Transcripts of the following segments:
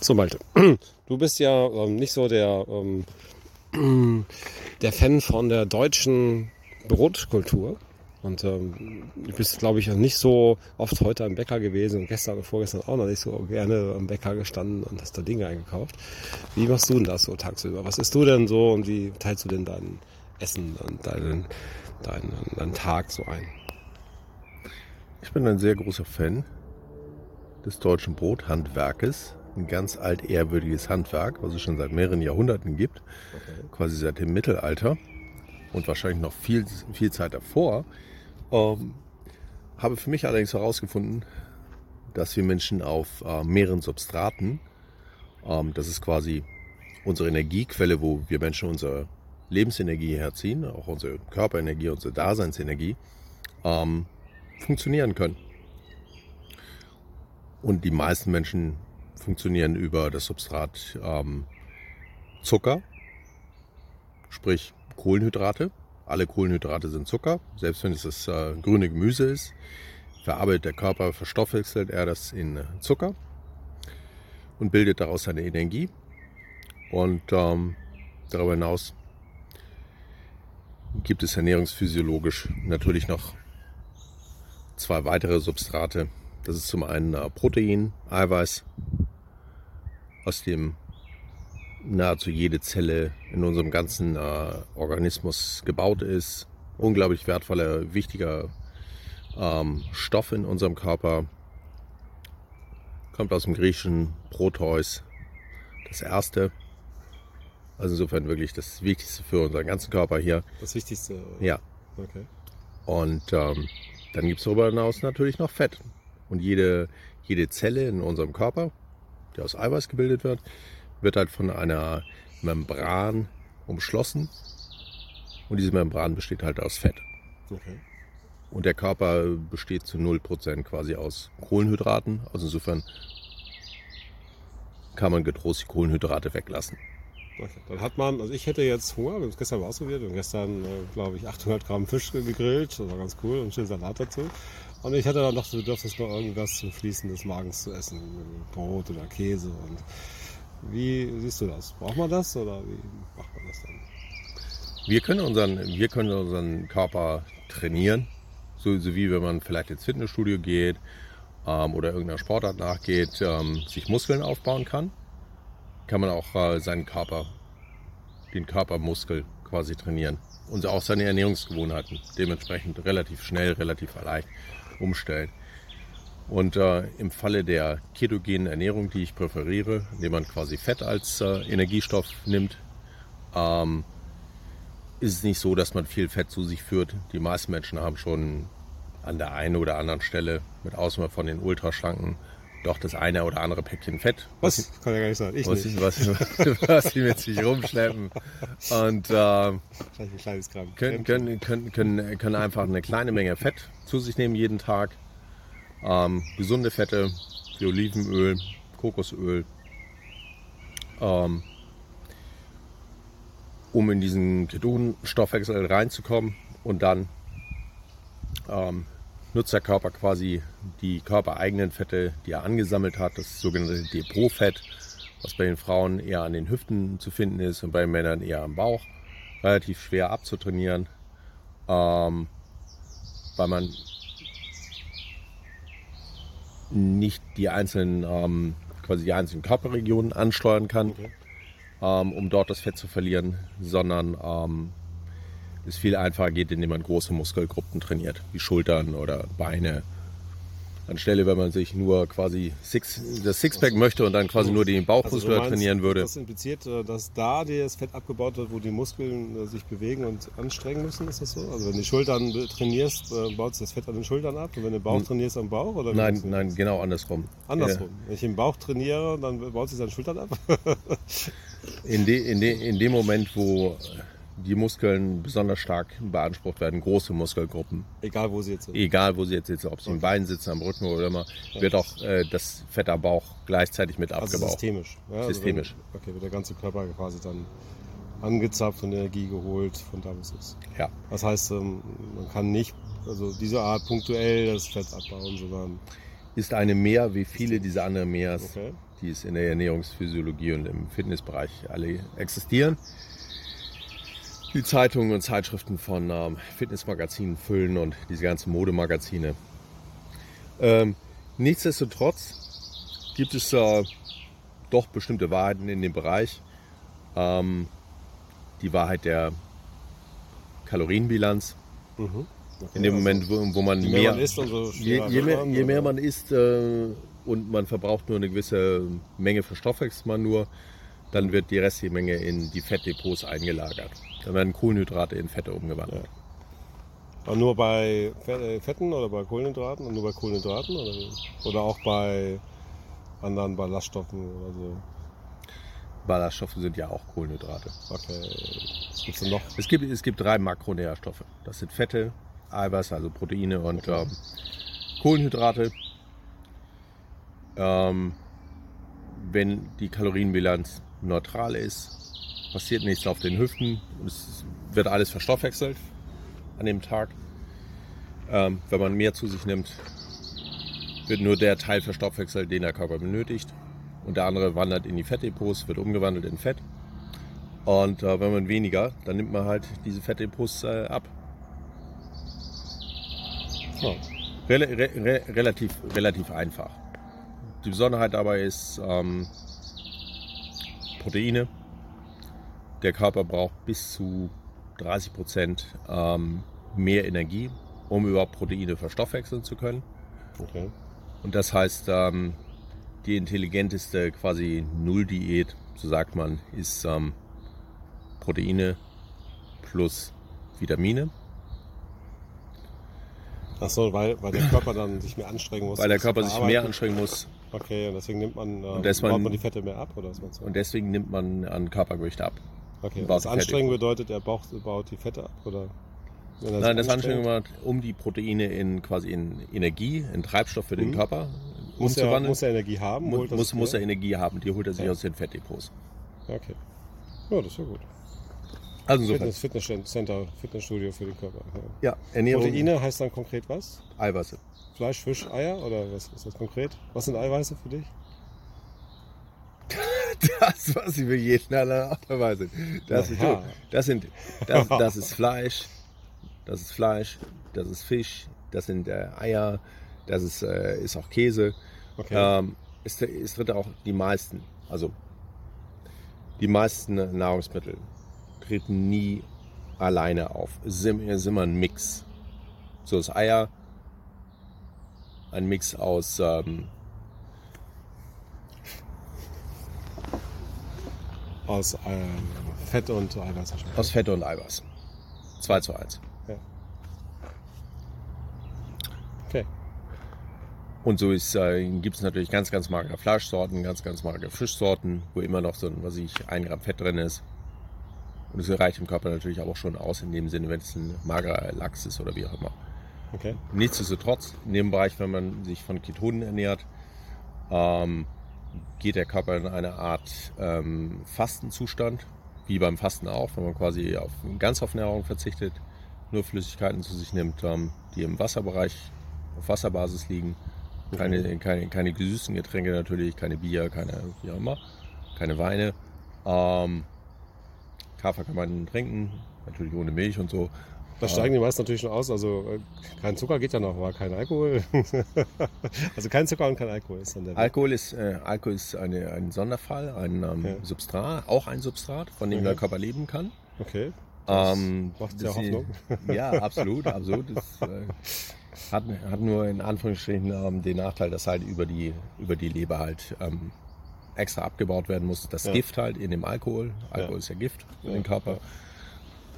So, Malte, du bist ja ähm, nicht so der, ähm, der Fan von der deutschen Brotkultur. Und ähm, du bist, glaube ich, nicht so oft heute am Bäcker gewesen und gestern und vorgestern auch noch nicht so gerne am Bäcker gestanden und hast da Dinge eingekauft. Wie machst du denn das so tagsüber? Was isst du denn so und wie teilst du denn dein Essen und deinen, deinen, deinen Tag so ein? Ich bin ein sehr großer Fan des deutschen Brothandwerkes. Ein ganz altehrwürdiges Handwerk, was es schon seit mehreren Jahrhunderten gibt, okay. quasi seit dem Mittelalter und wahrscheinlich noch viel, viel Zeit davor. Ähm, habe für mich allerdings herausgefunden, dass wir Menschen auf äh, mehreren Substraten, ähm, das ist quasi unsere Energiequelle, wo wir Menschen unsere Lebensenergie herziehen, auch unsere Körperenergie, unsere Daseinsenergie, ähm, funktionieren können. Und die meisten Menschen funktionieren über das Substrat ähm, Zucker, sprich Kohlenhydrate. Alle Kohlenhydrate sind Zucker, selbst wenn es das äh, grüne Gemüse ist. Verarbeitet der Körper, verstoffwechselt er das in Zucker und bildet daraus seine Energie. Und ähm, darüber hinaus gibt es ernährungsphysiologisch natürlich noch zwei weitere Substrate. Das ist zum einen äh, Protein, Eiweiß, aus dem nahezu jede Zelle in unserem ganzen äh, Organismus gebaut ist. Unglaublich wertvoller, wichtiger ähm, Stoff in unserem Körper. Kommt aus dem griechischen Proteus, das erste. Also insofern wirklich das Wichtigste für unseren ganzen Körper hier. Das Wichtigste? Ja. Okay. Und ähm, dann gibt es darüber hinaus natürlich noch Fett. Und jede, jede Zelle in unserem Körper, die aus Eiweiß gebildet wird, wird halt von einer Membran umschlossen. Und diese Membran besteht halt aus Fett. Okay. Und der Körper besteht zu 0% quasi aus Kohlenhydraten. Also insofern kann man getrost die Kohlenhydrate weglassen. Okay. Dann hat man, also ich hätte jetzt Hunger, wir haben es gestern mal ausprobiert und gestern, äh, glaube ich, 800 Gramm Fisch gegrillt, das war ganz cool und schön Salat dazu. Und ich hatte dann noch das Bedürfnis, noch irgendwas zum Fließen des Magens zu essen, Brot oder Käse und wie siehst du das? Braucht man das oder wie macht man das dann? Wir können unseren, wir können unseren Körper trainieren, so, so wie wenn man vielleicht ins Fitnessstudio geht ähm, oder irgendeiner Sportart nachgeht, ähm, sich Muskeln aufbauen kann, kann man auch äh, seinen Körper, den Körpermuskel quasi trainieren. Und auch seine Ernährungsgewohnheiten. Dementsprechend relativ schnell, relativ leicht umstellen. Und äh, im Falle der ketogenen Ernährung, die ich präferiere, indem man quasi Fett als äh, Energiestoff nimmt, ähm, ist es nicht so, dass man viel Fett zu sich führt. Die meisten Menschen haben schon an der einen oder anderen Stelle, mit Ausnahme von den Ultraschlanken, doch das eine oder andere Päckchen Fett. Was? Kann ja gar nicht sein. Ich was, nicht. Was, was, sie mit sich rumschleppen. Und äh, können, können, können, können, können einfach eine kleine Menge Fett zu sich nehmen jeden Tag ähm, gesunde Fette wie Olivenöl, Kokosöl, ähm, um in diesen Ketonstoffwechsel reinzukommen und dann ähm, nutzt der Körper quasi die körpereigenen Fette, die er angesammelt hat, das sogenannte Depotfett, was bei den Frauen eher an den Hüften zu finden ist und bei den Männern eher am Bauch, relativ schwer abzutrainieren, ähm, weil man nicht die einzelnen, ähm, quasi die einzelnen Körperregionen ansteuern kann, okay. ähm, um dort das Fett zu verlieren, sondern ähm, es viel einfacher geht, indem man große Muskelgruppen trainiert, wie Schultern oder Beine anstelle, wenn man sich nur quasi Six, das Sixpack möchte und dann quasi nur den Bauchmuskel also trainieren würde. Das impliziert, äh, dass da das Fett abgebaut wird, wo die Muskeln äh, sich bewegen und anstrengen müssen, ist das so? Also wenn du Schultern trainierst, äh, baut sich das Fett an den Schultern ab und wenn du den Bauch hm. trainierst am Bauch? Oder nein, nein, genau andersrum. Andersrum. Wenn ich den Bauch trainiere, dann baut sich an den Schultern ab? in, de, in, de, in dem Moment, wo die Muskeln besonders stark beansprucht werden, große Muskelgruppen. Egal wo sie jetzt sind. Egal wo sie jetzt sitzen, ob sie okay. im Bein sitzen, am Rücken oder immer, wird auch äh, das Fett am Bauch gleichzeitig mit also abgebaut. Systemisch. Ja, also systemisch. wenn, okay, wird der ganze Körper quasi dann angezapft und Energie geholt von da, wo es ist. Ja. Das heißt, ähm, man kann nicht, also diese Art punktuell das Fett abbauen, sondern ist eine mehr wie viele dieser anderen Mehrs, Okay. die es in der Ernährungsphysiologie und im Fitnessbereich alle existieren. Die Zeitungen und Zeitschriften von ähm, Fitnessmagazinen füllen und diese ganzen Modemagazine. Ähm, nichtsdestotrotz gibt es äh, doch bestimmte Wahrheiten in dem Bereich. Ähm, die Wahrheit der Kalorienbilanz. Mhm. Okay, In dem also, Moment, wo, wo man Je mehr man isst, umso je, je, mehr, man, je mehr man isst äh, und man verbraucht nur eine gewisse Menge verstoffwechselt man nur, dann wird die restliche Menge in die Fettdepots eingelagert. Dann werden Kohlenhydrate in Fette umgewandelt. Aber nur bei äh, Fetten oder bei Kohlenhydraten und nur bei Kohlenhydraten oder, oder auch bei anderen Ballaststoffen oder so. Ballaststoffe sind ja auch Kohlenhydrate. Okay. Was gibt's denn noch? Es gibt, es gibt drei Makronährstoffe. Das sind Fette, Eiweiß, also Proteine und ähm, Kohlenhydrate. Ähm, wenn die Kalorienbilanz neutral ist, passiert nichts auf den Hüften. Es wird alles verstoffwechselt an dem Tag. Ähm, wenn man mehr zu sich nimmt, wird nur der Teil verstoffwechselt, den der Körper benötigt. Und der andere wandert in die Fettdepots, wird umgewandelt in Fett. Und äh, wenn man weniger, dann nimmt man halt diese Fettdepots äh, ab. Ja. Rel re re relativ, relativ einfach. Die Besonderheit dabei ist ähm, Proteine. Der Körper braucht bis zu 30 Prozent ähm, mehr Energie, um überhaupt Proteine verstoffwechseln zu können. Okay. Und das heißt, ähm, die intelligenteste quasi Nulldiät, so sagt man, ist ähm, Proteine plus Vitamine. Achso, weil, weil der Körper dann sich mehr anstrengen muss. Weil der Körper sich mehr anstrengen muss Okay, und deswegen nimmt man, äh, Und man- baut man die Fette mehr ab oder was meinst du? und deswegen nimmt man an Körpergewicht ab. Okay, und das Anstrengen bedeutet, er baut, baut die Fette ab oder? Er Nein, das? Anstrengung macht, um die Proteine in quasi in Energie, in Treibstoff für den Mhm. Körper muss er, muss er Energie haben? Mu- holt das muss, muss er? Energie haben, die holt er sich Ja. aus den Fettdepots. Okay. Ja, das ist ja gut. Also insofern, Fitness, Fitnesscenter, Fitnessstudio für den Körper. Ja. ja, Ernährung, Proteine heißt dann konkret was? Eiweiße. Fleisch, Fisch, Eier oder was ist das konkret? Was sind Eiweiße für dich? Das, was ich für jeden aller Art und Weise. Das, ist, das, sind, das, das ist Fleisch, das ist Fleisch, das ist Fisch, das sind äh, Eier, das ist, äh, ist auch Käse. Okay. Ähm, es, es tritt auch die meisten, also die meisten Nahrungsmittel treten nie alleine auf. Es ist es ist immer ein Mix. So ist Eier ein Mix aus ähm, Aus ähm, Fett und Eiweiß aus Fette und Eiweiß. 2 zu 1. Okay. Und so äh, gibt es natürlich ganz, ganz magere Fleischsorten, ganz, ganz magere Fischsorten, wo immer noch so ein, was ich, ein Gramm Fett drin ist. Und es reicht dem Körper natürlich auch schon aus, in dem Sinne, wenn es ein magerer Lachs ist oder wie auch immer. Okay. Nichtsdestotrotz, in dem Bereich, wenn man sich von Ketonen ernährt, ähm, geht der Körper in eine Art ähm, Fastenzustand, wie beim Fasten auch, wenn man quasi auf, ganz auf Nahrung verzichtet, nur Flüssigkeiten zu sich nimmt, ähm, die im Wasserbereich auf Wasserbasis liegen. Keine, keine, keine gesüßten Getränke natürlich, keine Bier, keine wie auch immer, keine Weine. Ähm, Kaffee kann man trinken, natürlich ohne Milch und so. Da steigen die meisten natürlich schon aus. Also äh, kein Zucker geht ja noch, aber kein Alkohol. also kein Zucker und kein Alkohol ist dann der. Alkohol ist, äh, Alkohol ist eine, ein Sonderfall, ein ähm, Ja. Substrat, auch ein Substrat, von dem Mhm. der Körper leben kann. Okay. Das Ähm, macht ja Hoffnung. Ja, absolut, absolut. Das, äh, hat, hat nur in Anführungsstrichen ähm, den Nachteil, dass halt über die, über die Leber halt ähm, extra abgebaut werden muss. Das Ja. Gift halt in dem Alkohol. Alkohol Ja. ist ja Gift für den Körper.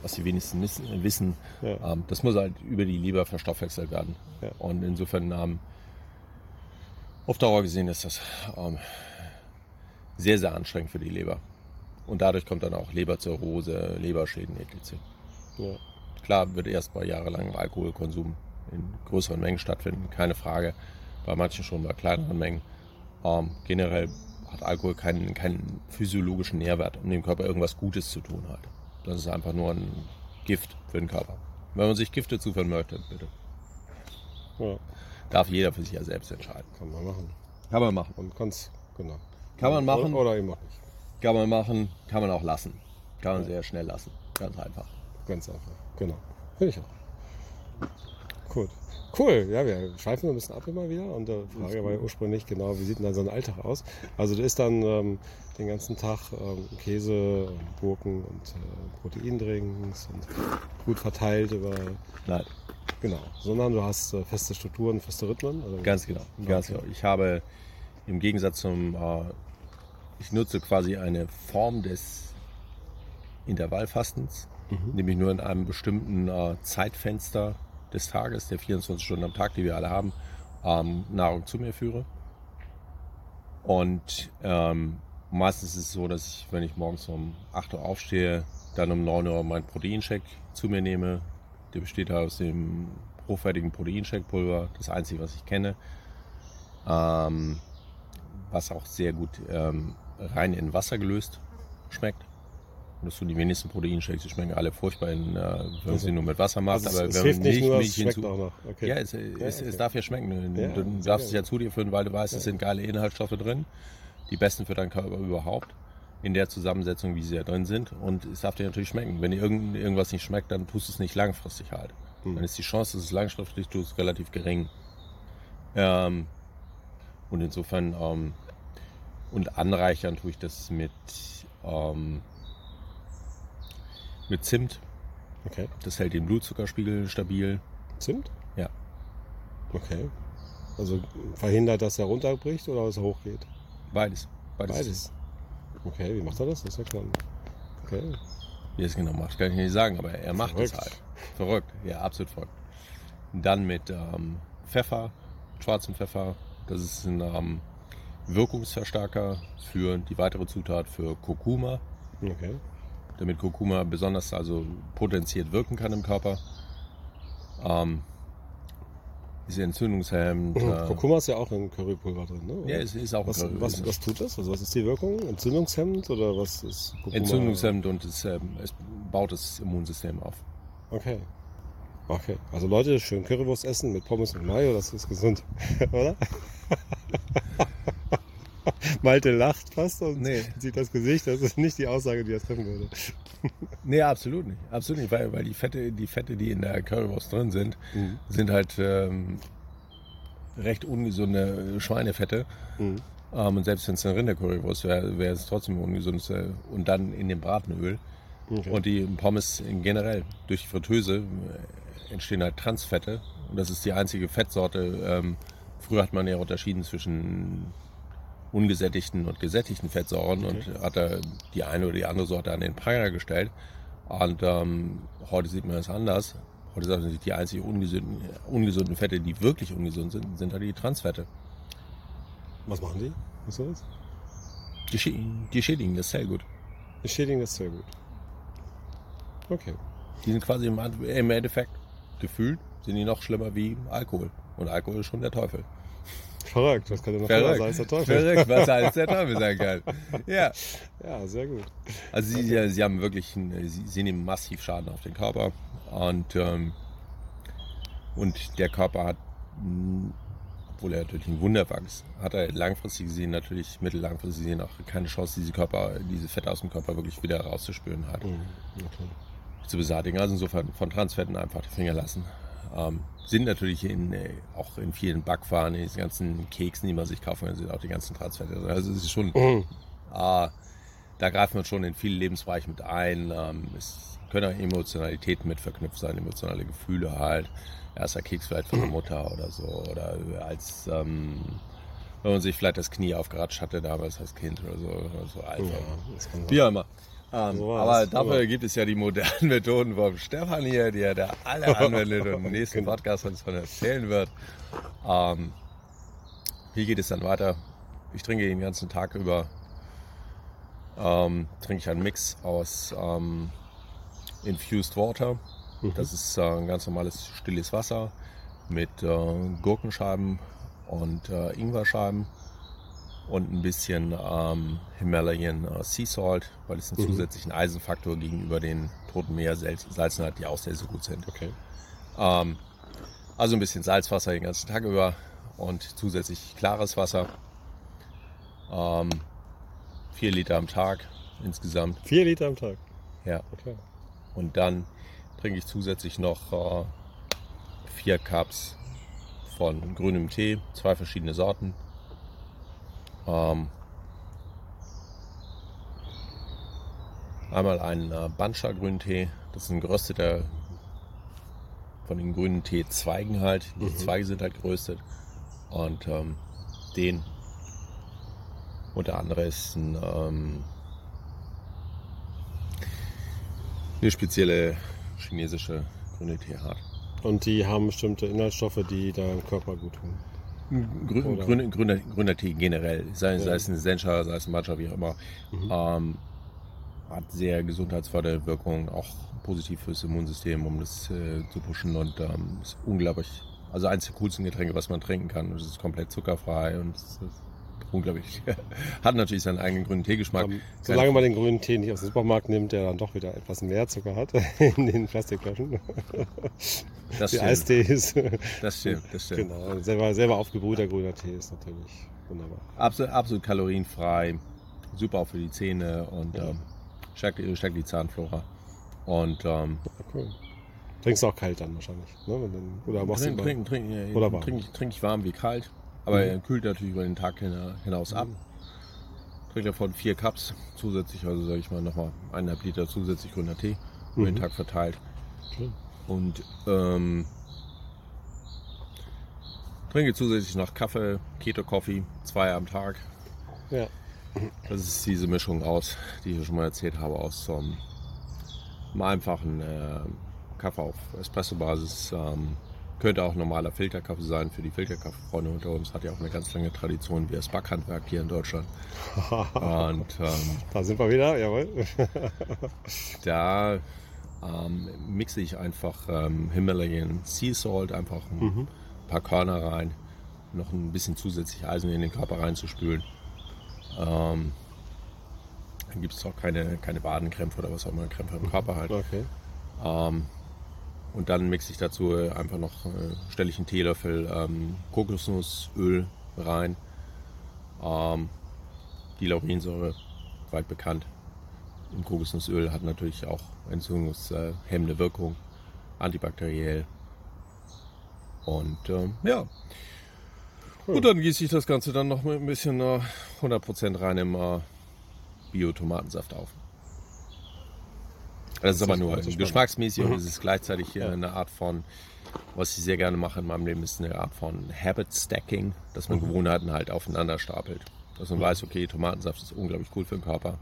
Was die wenigsten wissen, wissen Ja. ähm, das muss halt über die Leber verstoffwechselt werden. Ja. Und insofern ähm, auf Dauer gesehen ist das ähm, sehr, sehr anstrengend für die Leber. Und dadurch kommt dann auch Leberzirrhose, Leberschäden etc. Ja. Klar wird erst bei jahrelangem Alkoholkonsum in größeren Mengen stattfinden, keine Frage. Bei manchen schon bei kleineren Mengen. Ähm, generell hat Alkohol keinen, keinen physiologischen Nährwert, um dem Körper irgendwas Gutes zu tun halt. Das ist einfach nur ein Gift für den Körper. Wenn man sich Gifte zuführen möchte, bitte. Ja. darf jeder für sich ja selbst entscheiden. Kann man machen. Kann man machen. Und kannst, genau. Kann man machen. Oder, eben auch nicht. Kann man machen, kann man auch lassen. Kann man sehr schnell lassen. Ganz einfach. Ganz einfach. Genau. Finde ich auch. Gut. Cool, ja, wir schweifen ein bisschen ab immer wieder und die Frage war ja ursprünglich genau, wie sieht denn dann so ein Alltag aus? Also du isst dann ähm, den ganzen Tag ähm, Käse, und Gurken und äh, Proteindrinks und gut verteilt über, Nein, genau, sondern du hast äh, feste Strukturen, feste Rhythmen? Oder? ganz genau. Ganz genau. Ich habe im Gegensatz zum, äh, ich nutze quasi eine Form des Intervallfastens, nämlich nur in einem bestimmten äh, Zeitfenster des Tages, der 24 Stunden am Tag, die wir alle haben, ähm, Nahrung zu mir führe. Und ähm, meistens ist es so, dass ich, wenn ich morgens um 8 Uhr aufstehe, dann um 9 Uhr meinen Proteinshake zu mir nehme. Der besteht aus dem hochwertigen Proteinshake-Pulver, das einzige, was ich kenne. Ähm, was auch sehr gut ähm, rein in Wasser gelöst schmeckt. Und das tun die wenigsten Proteinshakes, die schmecken alle furchtbar, in, äh, wenn Also- sie nur mit Wasser macht. Also aber es, wenn Milch schmeckt hinzu-. Okay. ja, es, es, okay. es darf ja schmecken. Du, Ja, du darfst es ja zu dir führen, weil du weißt, es sind geile Inhaltsstoffe drin. Die besten für deinen Körper überhaupt. In der Zusammensetzung, wie sie da drin sind. Und es darf dir natürlich schmecken. Wenn dir irgend, irgendwas nicht schmeckt, dann tust du es nicht langfristig halt. Hm. Dann ist die Chance, dass es langfristig tust, relativ gering. Ähm, und insofern, ähm, und anreichern tue ich das mit, ähm, mit Zimt. Okay. Das hält den Blutzuckerspiegel stabil. Zimt? Ja. Okay. Also verhindert, dass er runterbricht oder dass er hochgeht? Beides. Beides. Okay, wie macht er das? Das ist ja klar. Okay. Wie er es genau macht, kann ich nicht sagen, aber er macht es Verrückt. halt. Verrückt, ja, absolut verrückt. Dann mit ähm, Pfeffer, schwarzem Pfeffer. Das ist ein ähm, Wirkungsverstärker für die weitere Zutat für Kurkuma, Okay. Damit Kurkuma besonders also potenziert wirken kann im Körper. Ähm, ist entzündungshemmend. Äh, Kurkuma ist ja auch in Currypulver drin, ne? ja, es ist auch was, Curry- was, ist was tut das? Also was ist die Wirkung? Entzündungshemmend oder was ist Kurkuma? entzündungshemmend und es, ähm, es baut das Immunsystem auf. Okay. Okay. Also Leute, schön Currywurst essen mit Pommes und Mayo, das ist gesund, oder? Malte lacht fast und Nee. sieht das Gesicht. Das ist nicht die Aussage, die er treffen würde. Nee, absolut nicht. Absolut nicht, weil, weil die, Fette, die Fette, die in der Currywurst drin sind, Mhm. sind halt ähm, recht ungesunde Schweinefette. Mhm. Ähm, und selbst wenn es eine Rindercurrywurst wäre, wäre es trotzdem ungesund. Und dann in dem Bratenöl. Okay. Und die Pommes generell durch die Fritteuse äh, entstehen halt Transfette. Und das ist die einzige Fettsorte. Ähm, früher hat man ja unterschieden zwischen ungesättigten und gesättigten Fettsäuren und hat da die eine oder die andere Sorte an den Pranger gestellt. Und ähm, heute sieht man das anders. Heute sagt man die einzigen ungesunden, ungesunden Fette, die wirklich ungesund sind, sind halt die Transfette. Was machen die? Was ist das? Die, schä- die schädigen das Zellgut. Die schädigen das sehr gut. Okay. Die sind quasi im, im Endeffekt gefühlt, sind die noch schlimmer wie Alkohol. Und Alkohol ist schon der Teufel. Verrückt. Was kann denn noch sein als der Teufel? Verrückt, was als der Teufel sein kann. Ja. Ja, sehr gut. Also sie, sie, sie haben wirklich, einen- sie, sie nehmen massiv Schaden auf den Körper. Und, ähm, und der Körper hat, obwohl er natürlich ein Wunderwachs, hat er langfristig gesehen natürlich, mittellangfristig gesehen auch keine Chance, diese Körper, diese Fette aus dem Körper wirklich wieder rauszuspüren hat. Mhm. Okay. zu beseitigen. Also insofern von Transfetten einfach die Finger lassen. Ähm, sind natürlich in, äh, auch in vielen Backwaren, in diesen ganzen Keksen, die man sich kaufen kann, sind auch die ganzen Transfette. Also es ist schon, Mhm. ah, da greifen wir schon in viele Lebensbereiche mit ein. Ähm, es können auch Emotionalitäten mit verknüpft sein, emotionale Gefühle halt. Erster Keks vielleicht von der Mutter oder so. Oder als, ähm, wenn man sich vielleicht das Knie aufgeratscht hatte damals als Kind oder so. So. Ja, das kann sein. Wie auch immer. Ähm, So aber dafür gibt es ja die modernen Methoden vom Stefan hier, die er da alle anwendet und im nächsten Genau. Podcast uns von erzählen wird. Ähm, wie geht es dann weiter? Ich trinke den ganzen Tag über ähm, trinke ich einen Mix aus ähm, Infused Water. Mhm. Das ist äh, ein ganz normales stilles Wasser mit äh, Gurkenscheiben und äh, Ingwerscheiben und ein bisschen ähm, Himalayan äh, Sea Salt, weil es einen Mhm. zusätzlichen Eisenfaktor gegenüber den Toten Meersalzen hat, die auch sehr, sehr gut sind. Okay. Ähm, Also ein bisschen Salzwasser den ganzen Tag über und zusätzlich klares Wasser. Ähm, vier Liter am Tag insgesamt. Vier Liter am Tag? Ja. Okay. Und dann trinke ich zusätzlich noch äh, vier Cups von grünem Tee, zwei verschiedene Sorten. Ähm, einmal einen äh, Banscha Grüntee, das ist ein gerösteter von den grünen Teezweigen halt. Die Mhm. Zweige sind halt geröstet. Und ähm, den und der andere ist ein, ähm, eine spezielle chinesische grüne Teeart. Und die haben bestimmte Inhaltsstoffe, die deinem Körper gut tun. Grün, grüner, grüner, grüner Tee generell, sei, Ja. sei es ein Sencha, sei es ein Matcha, wie auch immer, Mhm. ähm, hat sehr gesundheitsfördernde Wirkung, auch positiv fürs Immunsystem, um das äh, zu pushen und ähm, ist unglaublich, also eines der coolsten Getränke, was man trinken kann. Und es ist komplett zuckerfrei und es ist unglaublich. hat natürlich seinen eigenen grünen Teegeschmack. Ähm, solange man den grünen Tee nicht aus dem Supermarkt nimmt, der dann doch wieder etwas mehr Zucker hat in den Plastikflaschen. das Die stimmt, Eistees. das stimmt, das stimmt. genau. Und Selber, selber aufgebrühter grüner Tee ist natürlich wunderbar. Absolut, absolut kalorienfrei, super auch für die Zähne und Ja. ähm, stärkt, die- stärkt die Zahnflora. Und ähm, Ja, cool. Trinkst du auch kalt dann wahrscheinlich. Ne? Dann, oder machst du Trink, immer- trink, trink, Oder warm? trink ich warm wie kalt. Aber Mhm. er kühlt natürlich über den Tag hina- hinaus ab. Trink davon vier Cups zusätzlich, also sage ich mal nochmal eineinhalb Liter zusätzlich grüner Tee über den Mhm. Tag verteilt. Schön. Und ähm, trinke zusätzlich noch Kaffee, Keto Coffee, zwei am Tag. Ja. Das ist diese Mischung aus, die ich schon mal erzählt habe, aus ähm, einem einfachen äh, Kaffee auf Espresso-Basis. Ähm, könnte auch normaler Filterkaffee sein für die Filterkaffeefreunde unter uns. Hat ja auch eine ganz lange Tradition wie das Backhandwerk hier in Deutschland. Und ähm, da sind wir wieder, jawohl. da ähm, mixe ich einfach ähm, Himalayan Sea Salt, einfach ein Mhm. paar Körner rein, noch ein bisschen zusätzlich Eisen in den Körper reinzuspülen. Ähm, dann gibt es auch keine, keine Wadenkrämpfe oder was auch immer, Krämpfe im Körper halt. Okay. Ähm, und dann mixe ich dazu äh, einfach noch, äh, stelle ich einen Teelöffel ähm, Kokosnussöl rein. Ähm, die Laurinsäure, weit bekannt. Im Kokosnussöl hat natürlich auch entzündungshemmende Wirkung, antibakteriell. Und ähm, ja. Cool. Und dann gieße ich das Ganze dann noch mit ein bisschen äh, 100% reinem äh, Bio-Tomatensaft auf. Das ist aber nur. Mhm. geschmacksmäßig und es ist gleichzeitig Ja. eine Art von, was ich sehr gerne mache in meinem Leben, ist eine Art von Habit Stacking, dass man Mhm. Gewohnheiten halt aufeinander stapelt. Dass man weiß, okay, Tomatensaft ist unglaublich cool für den Körper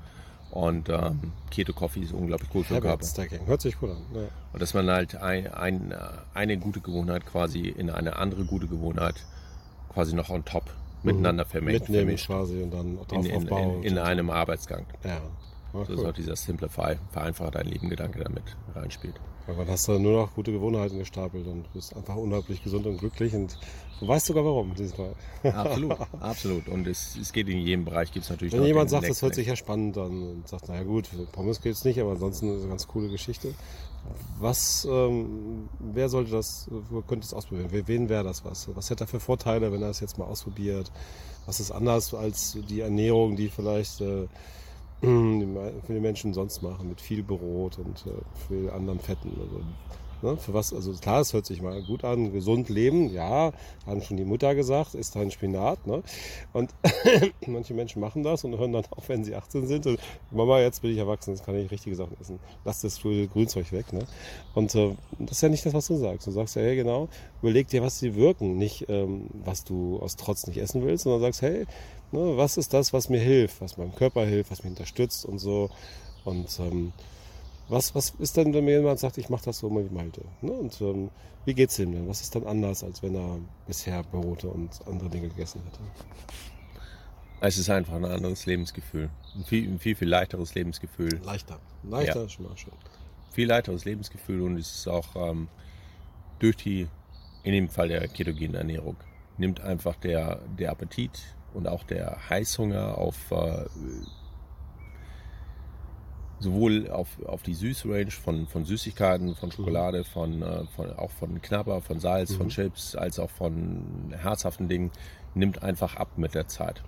und ähm, Keto Coffee ist unglaublich cool für den Habit Körper. Stacking. Hört sich gut an. Ja. Und dass man halt ein, ein, eine gute Gewohnheit quasi in eine andere gute Gewohnheit quasi noch on top miteinander vermengt, Mitnehmen vermischt. quasi und dann In, drauf in, aufbauen. in, in einem Arbeitsgang. ja. Ah, Das ist cool. auch dieser Simplify, vereinfache dein Leben Gedanke damit reinspielt. Irgendwann hast du nur noch gute Gewohnheiten gestapelt und bist einfach unglaublich gesund und glücklich und du weißt sogar warum diesmal. Absolut, absolut. Und es, es geht in jedem Bereich, gibt es natürlich Wenn jemand sagt, das Next hört sich ja spannend an und sagt, naja gut, Pommes geht's nicht, aber ansonsten ist es eine ganz coole Geschichte. Was, ähm, wer sollte das, wo könnte es ausprobieren? Wen wäre das was? Was hätte er für Vorteile, wenn er es jetzt mal ausprobiert? Was ist anders als die Ernährung, die vielleicht äh, für die Menschen sonst machen, mit viel Brot und äh, viel anderen Fetten? Also, ne, für was, also klar, es hört sich mal gut an, gesund leben, ja, haben schon die Mutter gesagt, ist ein Spinat, ne? Und manche Menschen machen das und hören dann auf, wenn sie 18 sind. Und, Mama, jetzt bin ich erwachsen, jetzt kann ich richtige Sachen essen. Lass das Grünzeug weg. Ne? Und äh, das ist ja nicht das, was du sagst. Du sagst ja, hey, genau, überleg dir, was sie wirken. Nicht, ähm, was du aus Trotz nicht essen willst, sondern sagst, hey, ne, was ist das, was mir hilft, was meinem Körper hilft, was mich unterstützt und so. Und ähm, was, was ist denn, wenn mir jemand sagt, ich mache das so mal wie Malte? Ne? Und ähm, wie geht's ihm denn? Was ist dann anders, als wenn er bisher Brote und andere Dinge gegessen hätte? Es ist einfach ein anderes Lebensgefühl. Ein viel, ein viel, viel leichteres Lebensgefühl. Leichter. Leichter, ist schon mal schön. Viel leichteres Lebensgefühl und es ist auch ähm, durch die, in dem Fall der ketogenen Ernährung, nimmt einfach der, der Appetit und auch der Heißhunger auf äh, sowohl auf, auf die Süßrange von, von Süßigkeiten, von Schokolade, von, äh, von, auch von Knabber, von Salz, Mhm. von Chips, als auch von herzhaften Dingen, nimmt einfach ab mit der Zeit.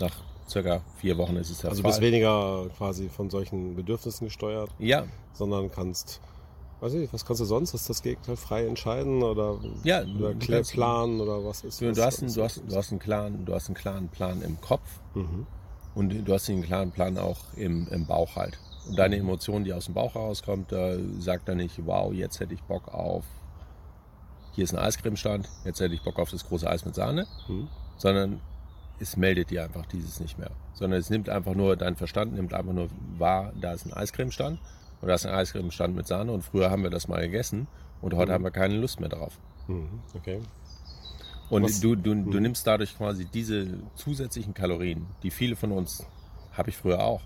Nach circa vier Wochen ist es der Also Fall. bist weniger quasi von solchen Bedürfnissen gesteuert, ja, sondern kannst, weiß ich was kannst du sonst? Ist das Gegenteil frei entscheiden oder, Ja, oder planen oder was ist du, was du, hast einen, was- du, hast, du, hast einen klaren, du hast einen klaren Plan im Kopf Mhm. Und du hast einen klaren Plan auch im, im Bauch halt. Und deine Emotion, die aus dem Bauch herauskommt, äh, sagt dann nicht, wow, jetzt hätte ich Bock auf, hier ist ein Eiscremestand, jetzt hätte ich Bock auf das große Eis mit Sahne, Mhm. sondern es meldet dir einfach dieses nicht mehr. Sondern es nimmt einfach nur, dein Verstand nimmt einfach nur wahr, da ist ein Eiscremestand und da ist ein Eiscremestand mit Sahne und früher haben wir das mal gegessen und heute haben wir keine Lust mehr drauf. Mhm. Okay. Und du, du, du nimmst dadurch quasi diese zusätzlichen Kalorien, die viele von uns, habe ich früher auch,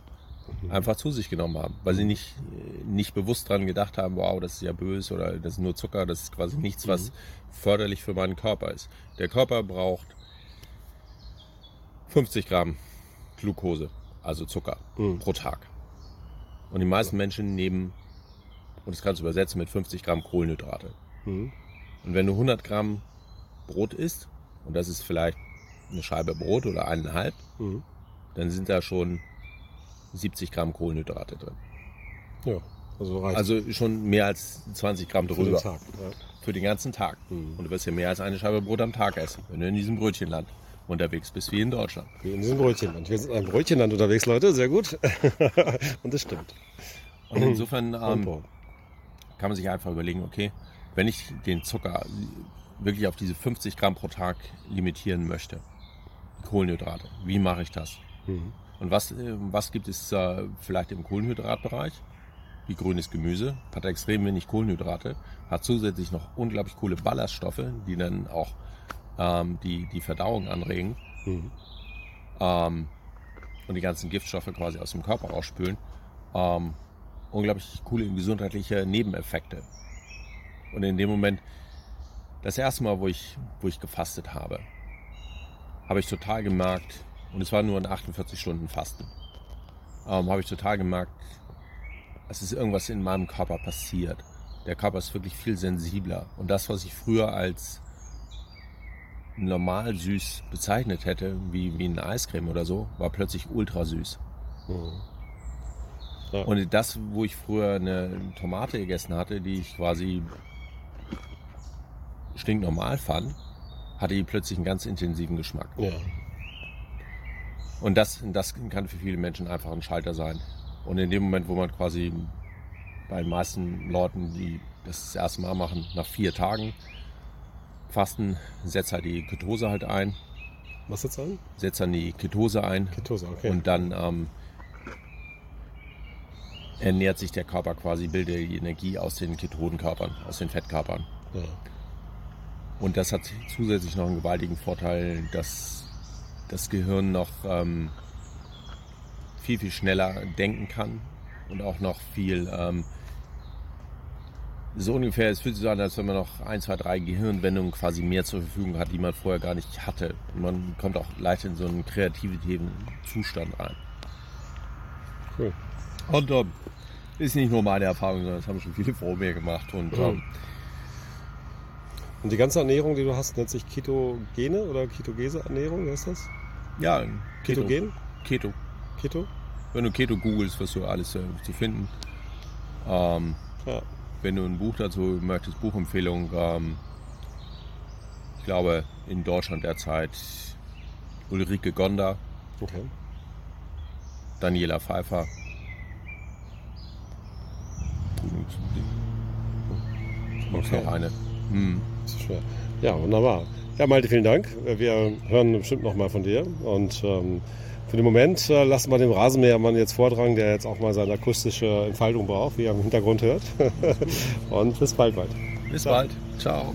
einfach zu sich genommen haben, weil sie nicht, nicht bewusst dran gedacht haben, wow, das ist ja böse oder das ist nur Zucker, das ist quasi nichts, was förderlich für meinen Körper ist. Der Körper braucht 50 Gramm Glucose, also Zucker, Mhm. pro Tag. Und die meisten Menschen nehmen, und das kannst du übersetzen mit 50 Gramm Kohlenhydrate. Mhm. Und wenn du 100 Gramm Brot isst, und das ist vielleicht eine Scheibe Brot oder eineinhalb, Mhm. dann sind da schon 70 Gramm Kohlenhydrate drin. Ja, also reicht Also schon mehr als 20 Gramm für den drüber. Tag. Ja. Für den ganzen Tag. Mhm. Und du wirst ja mehr als eine Scheibe Brot am Tag essen, wenn du in diesem Brötchenland unterwegs bist, wie in Deutschland. Wie in diesem Brötchenland. Wir sind in einem Brötchenland unterwegs, Leute. Sehr gut. Und das stimmt. Und insofern ähm, kann man sich einfach überlegen, okay, wenn ich den Zucker wirklich auf diese 50 Gramm pro Tag limitieren möchte, Kohlenhydrate, wie mache ich das? Mhm. Und was, äh, was gibt es äh, vielleicht im Kohlenhydratbereich? Wie grünes Gemüse, hat extrem wenig Kohlenhydrate, hat zusätzlich noch unglaublich coole Ballaststoffe, die dann auch ähm, die, die Verdauung anregen Mhm. ähm, und die ganzen Giftstoffe quasi aus dem Körper rausspülen. Ähm, unglaublich coole gesundheitliche Nebeneffekte. Und in dem Moment, das erste Mal, wo ich, wo ich gefastet habe, habe ich total gemerkt, und es war nur ein 48 Stunden Fasten, ähm, habe ich total gemerkt, es ist irgendwas in meinem Körper passiert. Der Körper ist wirklich viel sensibler. Und das, was ich früher als normal süß bezeichnet hätte, wie, wie eine Eiscreme oder so, war plötzlich ultra süß. Mhm. Ja. Und das, wo ich früher eine Tomate gegessen hatte, die ich quasi stinknormal fand, hatte die plötzlich einen ganz intensiven Geschmack. Ja. Und das, das kann für viele Menschen einfach ein Schalter sein. Und in dem Moment, wo man quasi bei den meisten Leuten, die das das erste Mal machen, nach vier Tagen fasten, setzt halt die Ketose halt ein, Was jetzt an? setzt dann die Ketose ein Ketose, okay. und dann ähm, ernährt sich der Körper quasi, bildet die Energie aus den Ketonenkörpern, aus den Fettkörpern. ja. Und das hat zusätzlich noch einen gewaltigen Vorteil, dass das Gehirn noch ähm, viel, viel schneller denken kann und auch noch viel, ähm, so ungefähr, es fühlt sich so an, als wenn man noch ein, zwei, drei Gehirnwendungen quasi mehr zur Verfügung hat, die man vorher gar nicht hatte. Und man kommt auch leicht in so einen kreativen Zustand rein. Cool. Und ähm, ist nicht nur meine Erfahrung, sondern das haben schon viele vor mir gemacht. Und ähm, Und die ganze Ernährung, die du hast, nennt sich Ketogene oder ketogese Ernährung, wie heißt das? ja, Keto. Ketogen? Keto. Keto? Wenn du Keto googelst, wirst du alles äh, zu finden. Ähm, Ja. wenn du ein Buch dazu möchtest, Buchempfehlung, ähm, ich glaube in Deutschland derzeit Ulrike Gonda, Okay. Daniela Pfeiffer. Gibt's Okay. noch eine. Hm. Ist schwer. Ja, wunderbar. Ja, Malte, vielen Dank. Wir hören bestimmt noch mal von dir. Und ähm, für den Moment äh, lassen wir dem Rasenmähermann jetzt vortragen, der jetzt auch mal seine akustische Entfaltung braucht, wie er im Hintergrund hört. Und bis bald bald. Bis bald. Ciao.